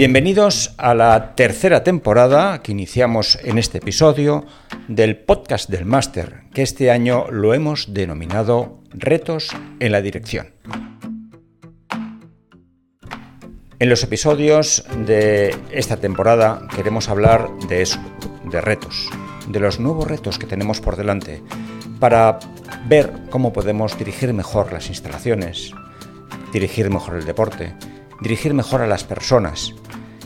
Bienvenidos a la tercera temporada que iniciamos en este episodio del podcast del máster, que este año lo hemos denominado Retos en la Dirección. En los episodios de esta temporada queremos hablar de eso, de retos, de los nuevos retos que tenemos por delante, para ver cómo podemos dirigir mejor las instalaciones, dirigir mejor el deporte, dirigir mejor a las personas.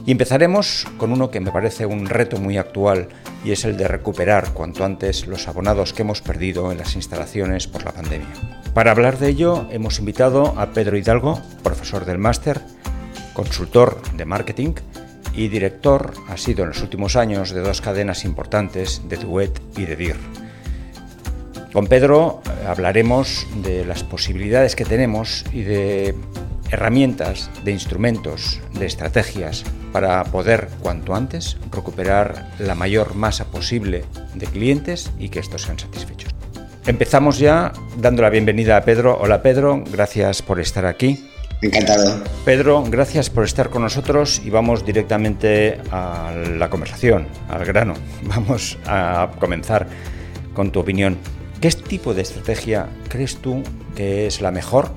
Y empezaremos con uno que me parece un reto muy actual y es el de recuperar cuanto antes los abonados que hemos perdido en las instalaciones por la pandemia. Para hablar de ello hemos invitado a Pedro Hidalgo, profesor del máster, consultor de marketing y director, ha sido en los últimos años, de dos cadenas importantes, de Duet y de DIR. Con Pedro eh, hablaremos de las posibilidades que tenemos y de herramientas, de instrumentos, de estrategias para poder cuanto antes recuperar la mayor masa posible de clientes y que estos sean satisfechos. Empezamos ya dando la bienvenida a Pedro. Hola Pedro, gracias por estar aquí. Encantado. Pedro, gracias por estar con nosotros y vamos directamente a la conversación, al grano. Vamos a comenzar con tu opinión. ¿Qué tipo de estrategia crees tú que es la mejor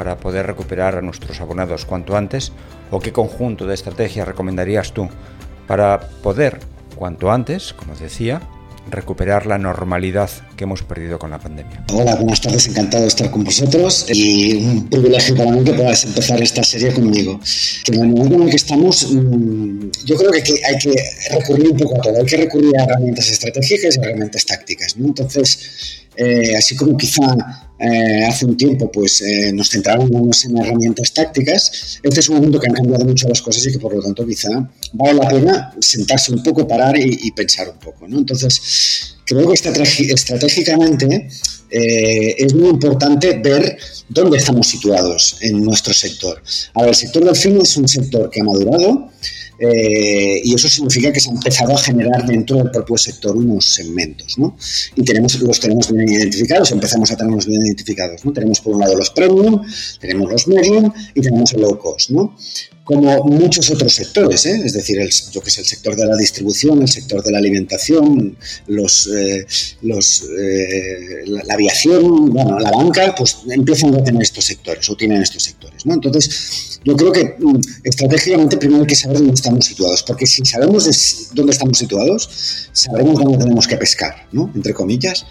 para poder recuperar a nuestros abonados cuanto antes? ¿O qué conjunto de estrategias recomendarías tú para poder cuanto antes, como decía, recuperar la normalidad que hemos perdido con la pandemia. Hola, buenas tardes, encantado de estar con vosotros y un privilegio para mí que puedas empezar esta serie conmigo. Que en el momento en el que estamos, mm, yo creo que hay que recurrir un poco a todo, hay que recurrir a herramientas estratégicas y herramientas tácticas. ¿no? Entonces, eh, así como quizá eh, hace un tiempo pues eh, nos centrábamos en herramientas tácticas, este es un momento que han cambiado mucho las cosas y que por lo tanto quizá vale la pena sentarse un poco, parar y, pensar un poco. ¿no? Entonces, creo que estratégicamente es muy importante ver dónde estamos situados en nuestro sector. Ahora, el sector del fin es un sector que ha madurado, eh, y eso significa que se ha empezado a generar dentro del propio sector unos segmentos, ¿no? Y tenemos, los tenemos bien identificados, empezamos a tenerlos bien identificados, ¿no? Tenemos por un lado los premium, tenemos los medium y tenemos el low cost, ¿no? Como muchos otros sectores, ¿eh? es decir, el, que sé, el sector de la distribución, el sector de la alimentación, los, eh, los, la, la, aviación, bueno, la banca, pues empiezan a tener estos sectores o tienen estos sectores, ¿no? Entonces, yo creo que mm, estratégicamente primero hay que saber dónde estamos situados, porque si sabemos dónde estamos situados, sabremos dónde tenemos que pescar, ¿no? Entre comillas.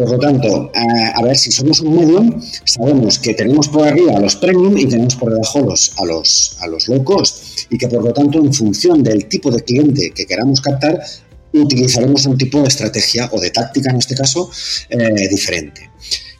Por lo tanto, a, ver, si somos un medium, sabemos que tenemos por arriba a los premium y tenemos por debajo los, a, los, a los low cost y que por lo tanto en función del tipo de cliente que queramos captar, utilizaremos un tipo de estrategia o de táctica en este caso eh, diferente.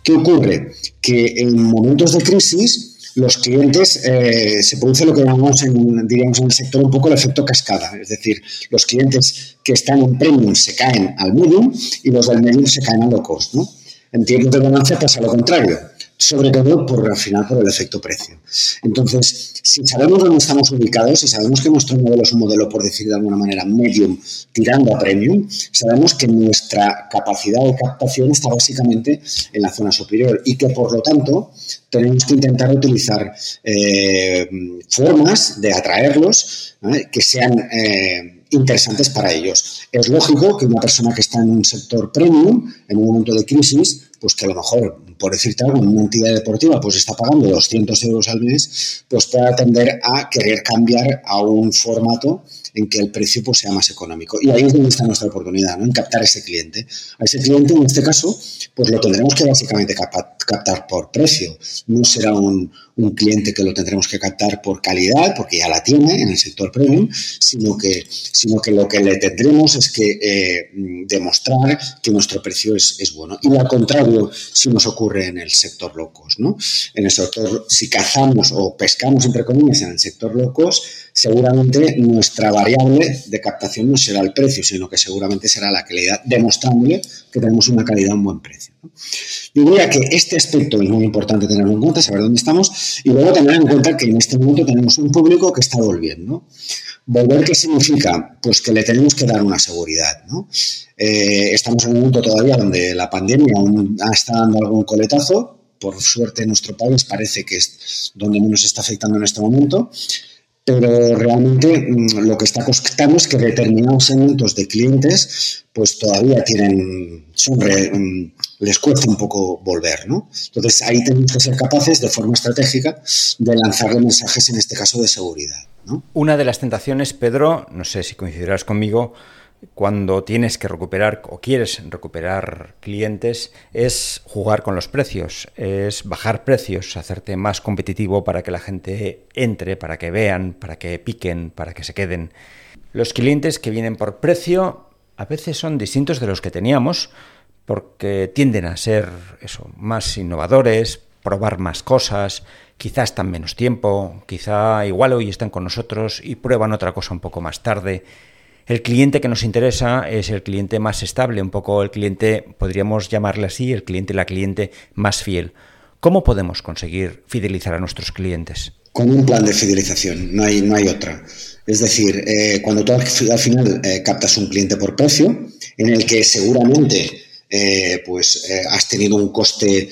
¿Qué ocurre? Que en momentos de crisis los clientes, eh, se produce lo que llamamos en, diríamos, en el sector un poco el efecto cascada, es decir, los clientes que están en premium se caen al medium y los del medium se caen a low cost, ¿no? En tiempos de ganancia pasa lo contrario sobre todo por al final por el efecto precio. Entonces, si sabemos dónde estamos ubicados, si sabemos que nuestro modelo es un modelo, por decir de alguna manera, medium tirando a premium, sabemos que nuestra capacidad de captación está básicamente en la zona superior y que por lo tanto tenemos que intentar utilizar eh, formas de atraerlos que sean eh, interesantes para ellos. Es lógico que una persona que está en un sector premium, en un momento de crisis, pues que a lo mejor, por decirte algo, una entidad deportiva pues está pagando 200 euros al mes, pues puede tender a querer cambiar a un formato en que el precio pues, sea más económico. Y ahí es donde está nuestra oportunidad, ¿no? en captar ese cliente. A ese cliente, en este caso, pues lo tendremos que básicamente captar por precio. No será un, un cliente que lo tendremos que captar por calidad, porque ya la tiene en el sector premium, sino que, sino que lo que le tendremos es que eh, demostrar que nuestro precio es, es, bueno. Y al contrario, si nos ocurre en el sector locos, ¿no? En el sector, si cazamos o pescamos, entre comillas, en el sector locos, seguramente nuestra variable de captación no será el precio, sino que seguramente será la calidad, demostrándole que tenemos una calidad a un buen precio. Yo diría que este aspecto es muy importante tenerlo en cuenta, saber dónde estamos y luego tener en cuenta que en este momento tenemos un público que está volviendo. ¿Volver qué significa? Pues que le tenemos que dar una seguridad. ¿no? Eh, estamos en un momento todavía donde la pandemia aún está dando algún coletazo. Por suerte, nuestro país parece que es donde menos está afectando en este momento pero realmente mm, lo que está costando es que determinados segmentos de clientes pues todavía tienen, son mm, les cuesta un poco volver, ¿no? Entonces ahí tenemos que ser capaces de forma estratégica de lanzarle mensajes, en este caso de seguridad. ¿no? Una de las tentaciones, Pedro, no sé si coincidirás conmigo, cuando tienes que recuperar o quieres recuperar clientes es jugar con los precios, es bajar precios, hacerte más competitivo para que la gente entre, para que vean, para que piquen, para que se queden. Los clientes que vienen por precio a veces son distintos de los que teníamos porque tienden a ser eso, más innovadores, probar más cosas, quizás están menos tiempo, quizá igual hoy están con nosotros y prueban otra cosa un poco más tarde el cliente que nos interesa es el cliente más estable, un poco el cliente, podríamos llamarle así, el cliente, la cliente más fiel. ¿Cómo podemos conseguir fidelizar a nuestros clientes? Con un plan de fidelización, no hay, no hay otra. Es decir, eh, cuando tú al final eh, captas un cliente por precio, en el que seguramente eh, pues, has tenido un coste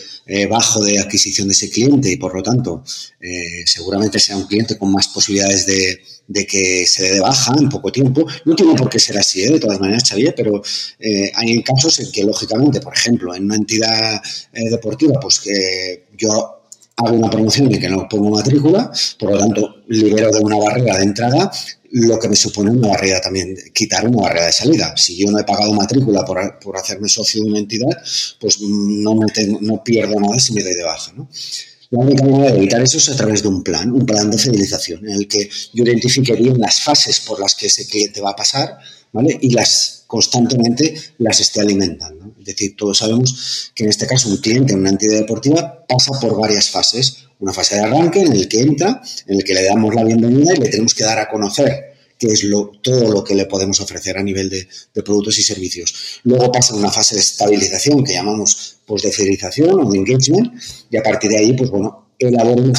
bajo de adquisición de ese cliente y por lo tanto seguramente sea un cliente con más posibilidades de, de que se dé de baja en poco tiempo. No tiene por qué ser así, ¿eh? de todas maneras, Xavier, pero eh, hay casos en que, lógicamente, por ejemplo, en una entidad eh, deportiva, pues que yo hago una promoción y que no pongo matrícula, por lo tanto, libero de una barrera de entrada lo que me supone una barrera también, quitar una barrera de salida. Si yo no he pagado matrícula por, por hacerme socio de una entidad, pues no, no pierdo nada si me doy de baja. ¿no? La única manera de evitar eso es a través de un plan, un plan de fidelización, en el que yo identifique bien las fases por las que ese cliente va a pasar, Y las constantemente las esté alimentando. Es decir, todos sabemos que en este caso un cliente en una entidad deportiva pasa por varias fases. Una fase de arranque en el que entra, en el que le damos la bienvenida y le tenemos que dar a conocer qué es lo, todo lo que le podemos ofrecer a nivel de, productos y servicios. Luego pasa una fase de estabilización que llamamos pues, de fidelización o de engagement y a partir de ahí, pues bueno, elabora una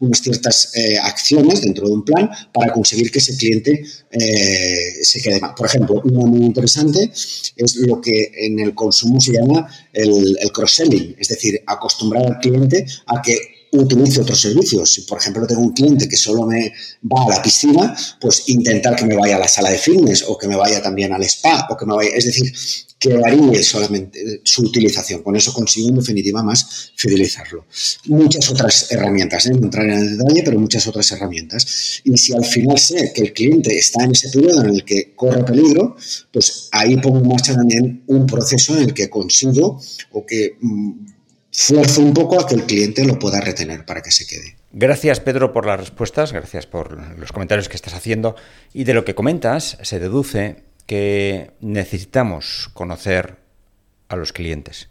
unas ciertas eh, acciones dentro de un plan para conseguir que ese cliente eh, se quede más. Por ejemplo, una muy interesante es lo que en el consumo se llama el, el cross-selling, es decir, acostumbrar al cliente a que utilice otros servicios. Si, por ejemplo, tengo un cliente que solo me va a la piscina, pues intentar que me vaya a la sala de fitness o que me vaya también al spa o que me vaya, es decir, que varíe solamente su utilización. Con eso consigo en definitiva más fidelizarlo. Muchas otras herramientas, ¿eh? no entrar en el detalle, pero muchas otras herramientas. Y si al final sé que el cliente está en ese periodo en el que corre peligro, pues ahí pongo en marcha también un proceso en el que consigo o que mm, fuerzo un poco a que el cliente lo pueda retener para que se quede. Gracias Pedro por las respuestas, gracias por los comentarios que estás haciendo y de lo que comentas se deduce que necesitamos conocer a los clientes.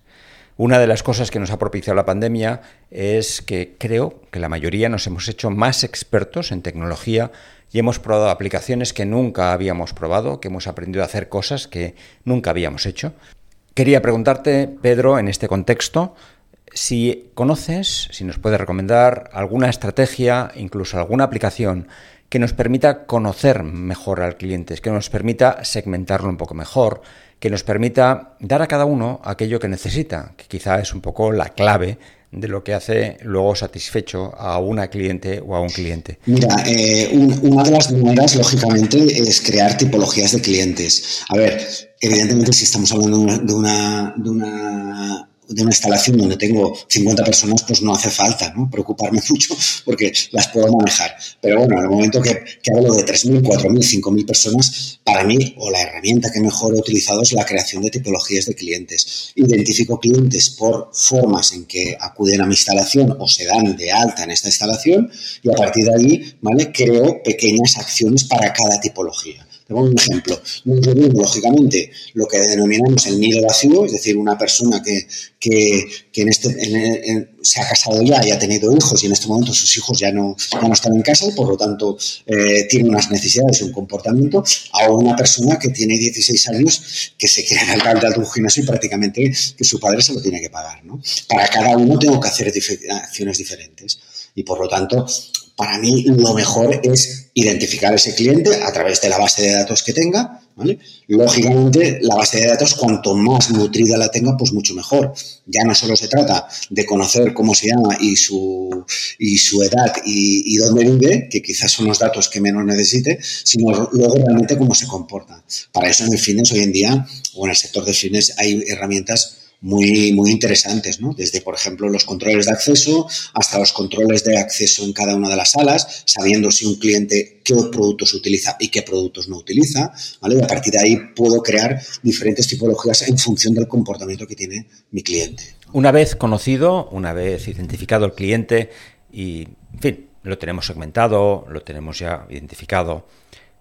Una de las cosas que nos ha propiciado la pandemia es que creo que la mayoría nos hemos hecho más expertos en tecnología y hemos probado aplicaciones que nunca habíamos probado, que hemos aprendido a hacer cosas que nunca habíamos hecho. Quería preguntarte, Pedro, en este contexto, si conoces, si nos puedes recomendar alguna estrategia, incluso alguna aplicación que nos permita conocer mejor al cliente, que nos permita segmentarlo un poco mejor, que nos permita dar a cada uno aquello que necesita, que quizá es un poco la clave de lo que hace luego satisfecho a una cliente o a un cliente? Mira, eh, una de las maneras, lógicamente, es crear tipologías de clientes. A ver, evidentemente, si estamos hablando de una de una instalación donde tengo 50 personas, pues no hace falta preocuparme mucho porque las puedo manejar. Pero bueno, en el momento que, que hablo de 3.000, 4.000, 5.000 personas, para mí, o la herramienta que mejor he utilizado es la creación de tipologías de clientes. Identifico clientes por formas en que acuden a mi instalación o se dan de alta en esta instalación y a partir de ahí, ¿vale? Creo pequeñas acciones para cada tipología un ejemplo. lógicamente, lo que denominamos el nido vacío, es decir, una persona que, en este, se ha casado ya y ha tenido hijos y en este momento sus hijos ya no, no están en casa y por lo tanto eh, tiene unas necesidades y un comportamiento, a una persona que tiene 16 años que se quiere alcalde de un gimnasio y prácticamente que su padre se lo tiene que pagar. Para cada uno tengo que hacer acciones diferentes y por lo tanto para mí lo mejor es identificar ese cliente a través de la base de datos que tenga, Lógicamente, la base de datos, cuanto más nutrida la tenga, pues mucho mejor. Ya no solo se trata de conocer cómo se llama y su, y su edad y, dónde vive, que quizás son los datos que menos necesite, sino luego realmente cómo se comporta. Para eso en el fitness hoy en día, o en el sector de fitness, hay herramientas muy, muy interesantes, ¿no? Desde, por ejemplo, los controles de acceso hasta los controles de acceso en cada una de las salas, sabiendo si un cliente qué productos utiliza y qué productos no utiliza, ¿vale? Y a partir de ahí puedo crear diferentes tipologías en función del comportamiento que tiene mi cliente. Una vez conocido, una vez identificado el cliente y, en fin, lo tenemos segmentado, lo tenemos ya identificado,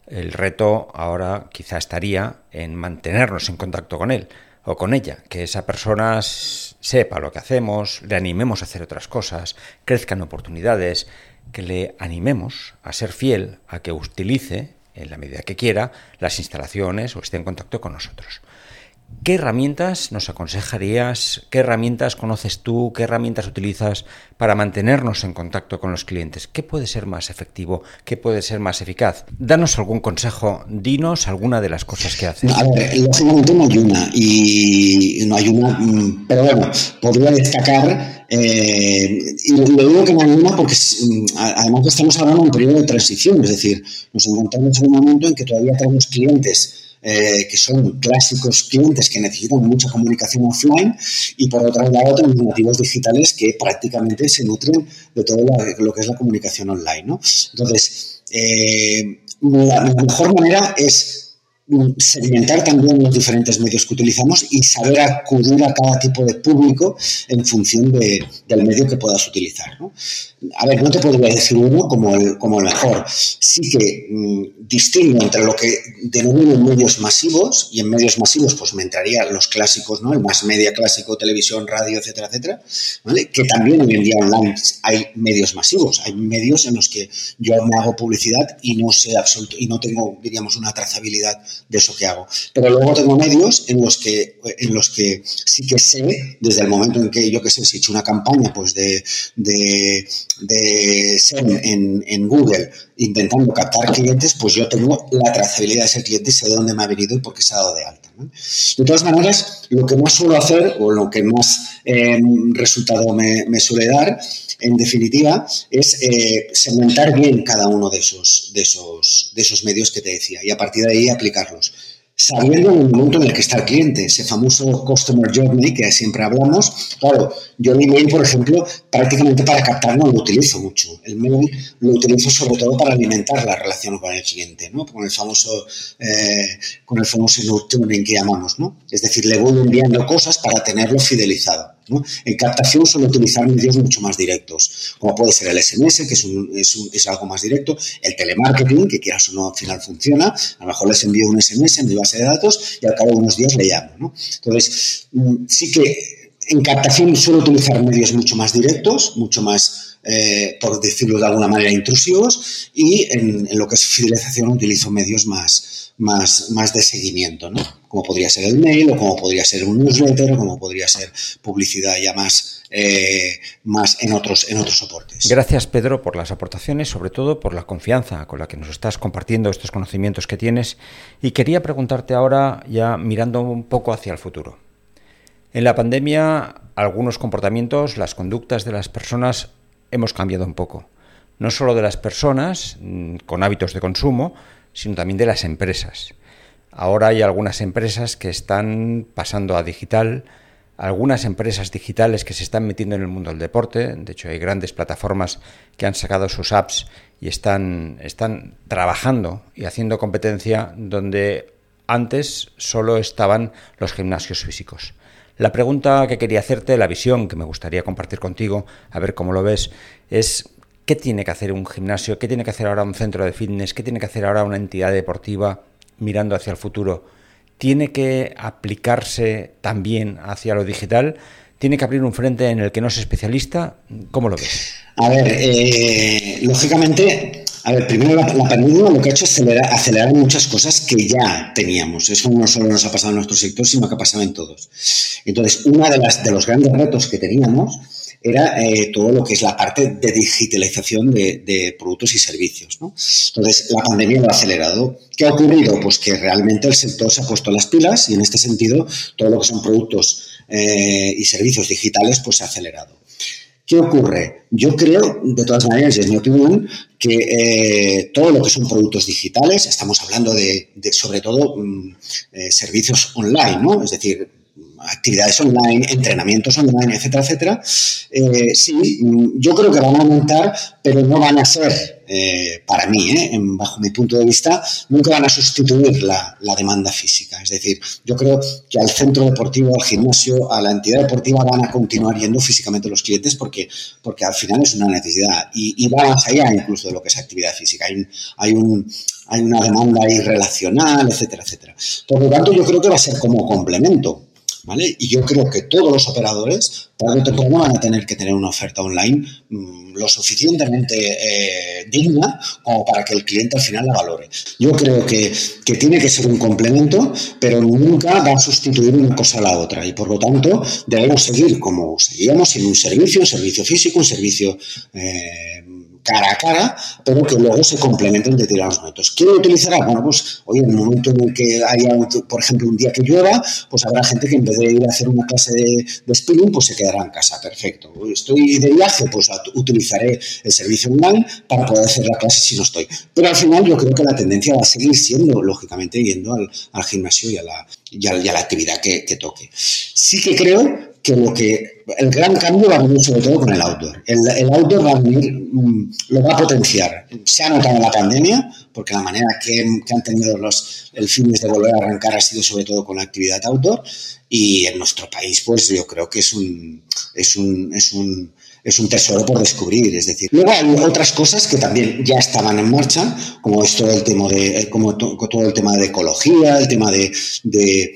el reto ahora quizá estaría en mantenernos en contacto con él o con ella, que esa persona sepa lo que hacemos, le animemos a hacer otras cosas, crezcan oportunidades, que le animemos a ser fiel, a que utilice, en la medida que quiera, las instalaciones o esté en contacto con nosotros. ¿Qué herramientas nos aconsejarías? ¿Qué herramientas conoces tú? ¿Qué herramientas utilizas para mantenernos en contacto con los clientes? ¿Qué puede ser más efectivo? ¿Qué puede ser más eficaz? Danos algún consejo, dinos alguna de las cosas que haces. A ver, lógicamente no hay una, y no hay una, mm, pero bueno, podría destacar, eh, y lo digo que no hay una porque mm, además estamos hablando de un periodo de transición, es decir, nos encontramos en un momento en que todavía tenemos clientes eh, que son clásicos clientes que necesitan mucha comunicación offline y por otro lado tenemos nativos digitales que prácticamente se nutren de todo lo, que es la comunicación online. ¿no? Entonces, eh, la mejor manera es segmentar también los diferentes medios que utilizamos y saber acudir a cada tipo de público en función del medio que puedas utilizar. A ver, no te podría decir uno como el, como el mejor. Sí que mm, distingo entre lo que denomino medios masivos y en medios masivos pues me entrarían los clásicos, ¿no? El más media clásico, televisión, radio, etcétera, etcétera, ¿vale? Que también hoy en día online hay medios masivos, hay medios en los que yo me hago publicidad y no sé absoluto y no tengo, diríamos, una trazabilidad de eso que hago. Pero luego tengo medios en los que, en los que sí que sé, desde el momento en que yo que sé, si he hecho una campaña pues de, de, de en, en, Google intentando captar clientes, pues yo tengo la trazabilidad de ese cliente y sé de dónde me ha venido y por qué se ha dado de alta. De todas maneras, lo que más suelo hacer o lo que más eh, resultado me suele dar en definitiva, es eh, segmentar bien cada uno de esos, de, esos, de esos medios que te decía y a partir de ahí aplicarlos sabiendo en el momento en el que está el cliente, ese famoso Customer Journey que siempre hablamos. Claro, yo mi mail, por ejemplo, prácticamente para captar no lo utilizo mucho. El mail lo utilizo sobre todo para alimentar la relación con el cliente, ¿no? Con el famoso, eh, con el famoso nurturing que llamamos, ¿no? Es decir, le voy enviando cosas para tenerlo fidelizado. En captación suelo utilizar medios mucho más directos, como puede ser el SMS, que es, algo más directo, el telemarketing, que quieras o no al final funciona, a lo mejor les envío un SMS en mi base de datos y al cabo de unos días le llamo. Entonces, mm, sí que en captación suelo utilizar medios mucho más directos, mucho más, eh, por decirlo de alguna manera, intrusivos, y en, lo que es fidelización utilizo medios más, más, más de seguimiento, ¿no? Como podría ser el mail, o como podría ser un newsletter, o como podría ser publicidad ya más, eh, más en, otros, en otros soportes. Gracias, Pedro, por las aportaciones, sobre todo por la confianza con la que nos estás compartiendo estos conocimientos que tienes. Y quería preguntarte ahora, ya mirando un poco hacia el futuro. En la pandemia, algunos comportamientos, las conductas de las personas hemos cambiado un poco. No solo de las personas mm, con hábitos de consumo, sino también de las empresas. Ahora hay algunas empresas que están pasando a digital, algunas empresas digitales que se están metiendo en el mundo del deporte, de hecho hay grandes plataformas que han sacado sus apps y están, están trabajando y haciendo competencia donde antes solo estaban los gimnasios físicos. La pregunta que quería hacerte, la visión que me gustaría compartir contigo, a ver cómo lo ves, es ¿Qué tiene que hacer un gimnasio? ¿Qué tiene que hacer ahora un centro de fitness? ¿Qué tiene que hacer ahora una entidad deportiva mirando hacia el futuro? ¿Tiene que aplicarse también hacia lo digital? ¿Tiene que abrir un frente en el que no es especialista? ¿Cómo lo ves? A ver, eh, lógicamente, a ver, primero la, pandemia lo que ha hecho es acelerar, muchas cosas que ya teníamos. Eso no solo nos ha pasado en nuestro sector, sino que ha pasado en todos. Entonces, uno de, de los grandes retos que teníamos era eh, todo lo que es la parte de digitalización de, productos y servicios. Entonces, la pandemia lo ha acelerado. ¿Qué ha ocurrido? Pues que realmente el sector se ha puesto las pilas y en este sentido todo lo que son productos eh, y servicios digitales pues se ha acelerado. ¿Qué ocurre? Yo creo, de todas maneras, es mi opinión, que eh, todo lo que son productos digitales, estamos hablando de, sobre todo mm, servicios online, ¿no? Es decir, actividades online, entrenamientos online, etcétera, etcétera, eh, sí, yo creo que van a aumentar, pero no van a ser, eh, para mí, eh, bajo mi punto de vista, nunca van a sustituir la, demanda física. Es decir, yo creo que al centro deportivo, al gimnasio, a la entidad deportiva van a continuar yendo físicamente los clientes porque, porque al final es una necesidad y, va más allá incluso de lo que es actividad física. Hay, hay un hay una demanda irrelacional, etcétera, etcétera. Por lo tanto, yo creo que va a ser como complemento. Y yo creo que todos los operadores, tarde o van a tener que tener una oferta online mm, lo suficientemente eh, digna como para que el cliente al final la valore. Yo creo que, que, tiene que ser un complemento, pero nunca va a sustituir una cosa a la otra. Y por lo tanto, debemos seguir como seguíamos en un servicio, un servicio físico, un servicio eh, cara a cara, pero que luego se complementen de determinados momentos. ¿Quién lo utilizará? Bueno, pues hoy en el momento en el que haya, por ejemplo, un día que llueva, pues habrá gente que en vez de ir a hacer una clase de, de spinning, pues se quedará en casa. Perfecto. Estoy de viaje, pues utilizaré el servicio online para poder hacer la clase si no estoy. Pero al final yo creo que la tendencia va a seguir siendo, lógicamente, yendo al, al gimnasio y a la, y a, la actividad que, que toque. Sí que creo que lo que el gran cambio va a venir sobre todo con el outdoor. El, outdoor va a venir, mm, lo va a potenciar. Se ha notado en la pandemia, porque la manera que, que, han tenido los el fines de volver a arrancar ha sido sobre todo con la actividad outdoor. Y en nuestro país, pues yo creo que es un, es un, es un es un tesoro por descubrir. Es decir, luego hay otras cosas que también ya estaban en marcha, como es todo el tema de, como todo el tema de ecología, el tema de, de,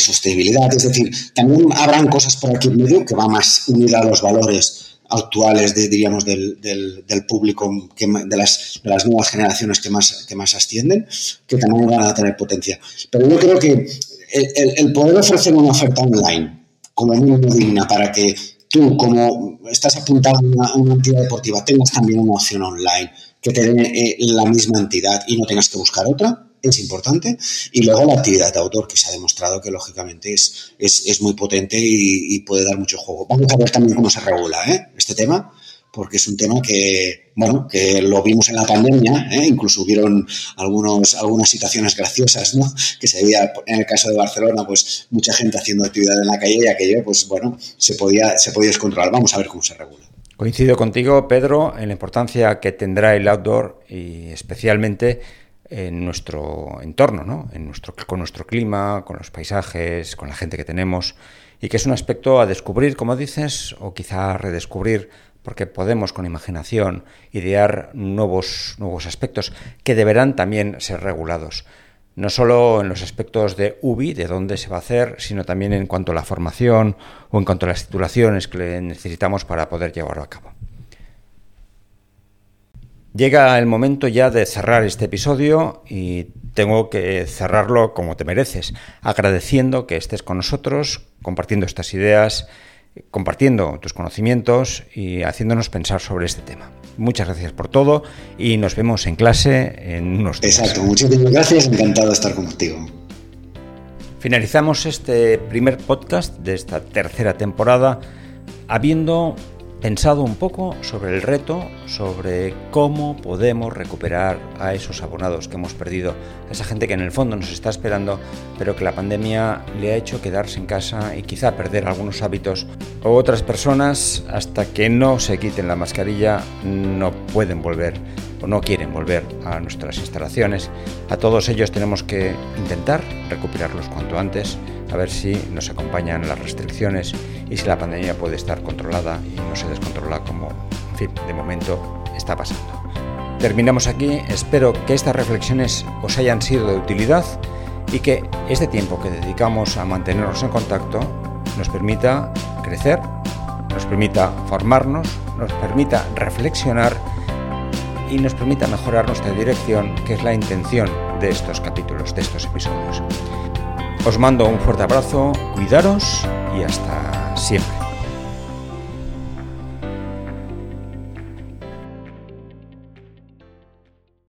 sostenibilidad. Es decir, también habrán cosas por aquí en medio que va más unida a los valores actuales de, diríamos, del, del, del público, de, las, de las nuevas generaciones que más, que más ascienden, que también van a tener potencia. Pero yo creo que el, poder ofrecer una oferta online como mínimo digna para que tú, como estás apuntado a una, entidad deportiva, tengas también una opción online que te dé eh, la misma entidad y no tengas que buscar otra, es importante. Y luego la actividad de autor, que se ha demostrado que lógicamente es, es, muy potente y, y, puede dar mucho juego. Vamos a ver también cómo se regula ¿eh? este tema porque es un tema que, bueno, que lo vimos en la pandemia, ¿eh? incluso hubieron algunos, algunas situaciones graciosas, ¿no? Que se veía, en el caso de Barcelona, pues mucha gente haciendo actividad en la calle y aquello, pues bueno, se podía, se podía descontrolar. Vamos a ver cómo se regula. Coincido contigo, Pedro, en la importancia que tendrá el outdoor y especialmente en nuestro entorno, ¿no? en nuestro, con nuestro clima, con los paisajes, con la gente que tenemos, y que es un aspecto a descubrir, como dices, o quizá a redescubrir porque podemos con imaginación idear nuevos, nuevos aspectos que deberán también ser regulados. No solo en los aspectos de UBI, de dónde se va a hacer, sino también en cuanto a la formación o en cuanto a las titulaciones que necesitamos para poder llevarlo a cabo. Llega el momento ya de cerrar este episodio y tengo que cerrarlo como te mereces, agradeciendo que estés con nosotros, compartiendo estas ideas compartiendo tus conocimientos y haciéndonos pensar sobre este tema. Muchas gracias por todo y nos vemos en clase en unos días. Exacto, muchísimas gracias, encantado de estar contigo. Finalizamos este primer podcast de esta tercera temporada habiendo pensado un poco sobre el reto, sobre cómo podemos recuperar a esos abonados que hemos perdido, a esa gente que en el fondo nos está esperando, pero que la pandemia le ha hecho quedarse en casa y quizá perder algunos hábitos, o otras personas hasta que no se quiten la mascarilla no pueden volver o no quieren volver a nuestras instalaciones. A todos ellos tenemos que intentar recuperarlos cuanto antes a ver si nos acompañan las restricciones y si la pandemia puede estar controlada y no se descontrola como, en fin, de momento está pasando. Terminamos aquí, espero que estas reflexiones os hayan sido de utilidad y que este tiempo que dedicamos a mantenernos en contacto nos permita crecer, nos permita formarnos, nos permita reflexionar y nos permita mejorar nuestra dirección, que es la intención de estos capítulos, de estos episodios. Os mando un fuerte abrazo, cuidaros y hasta siempre.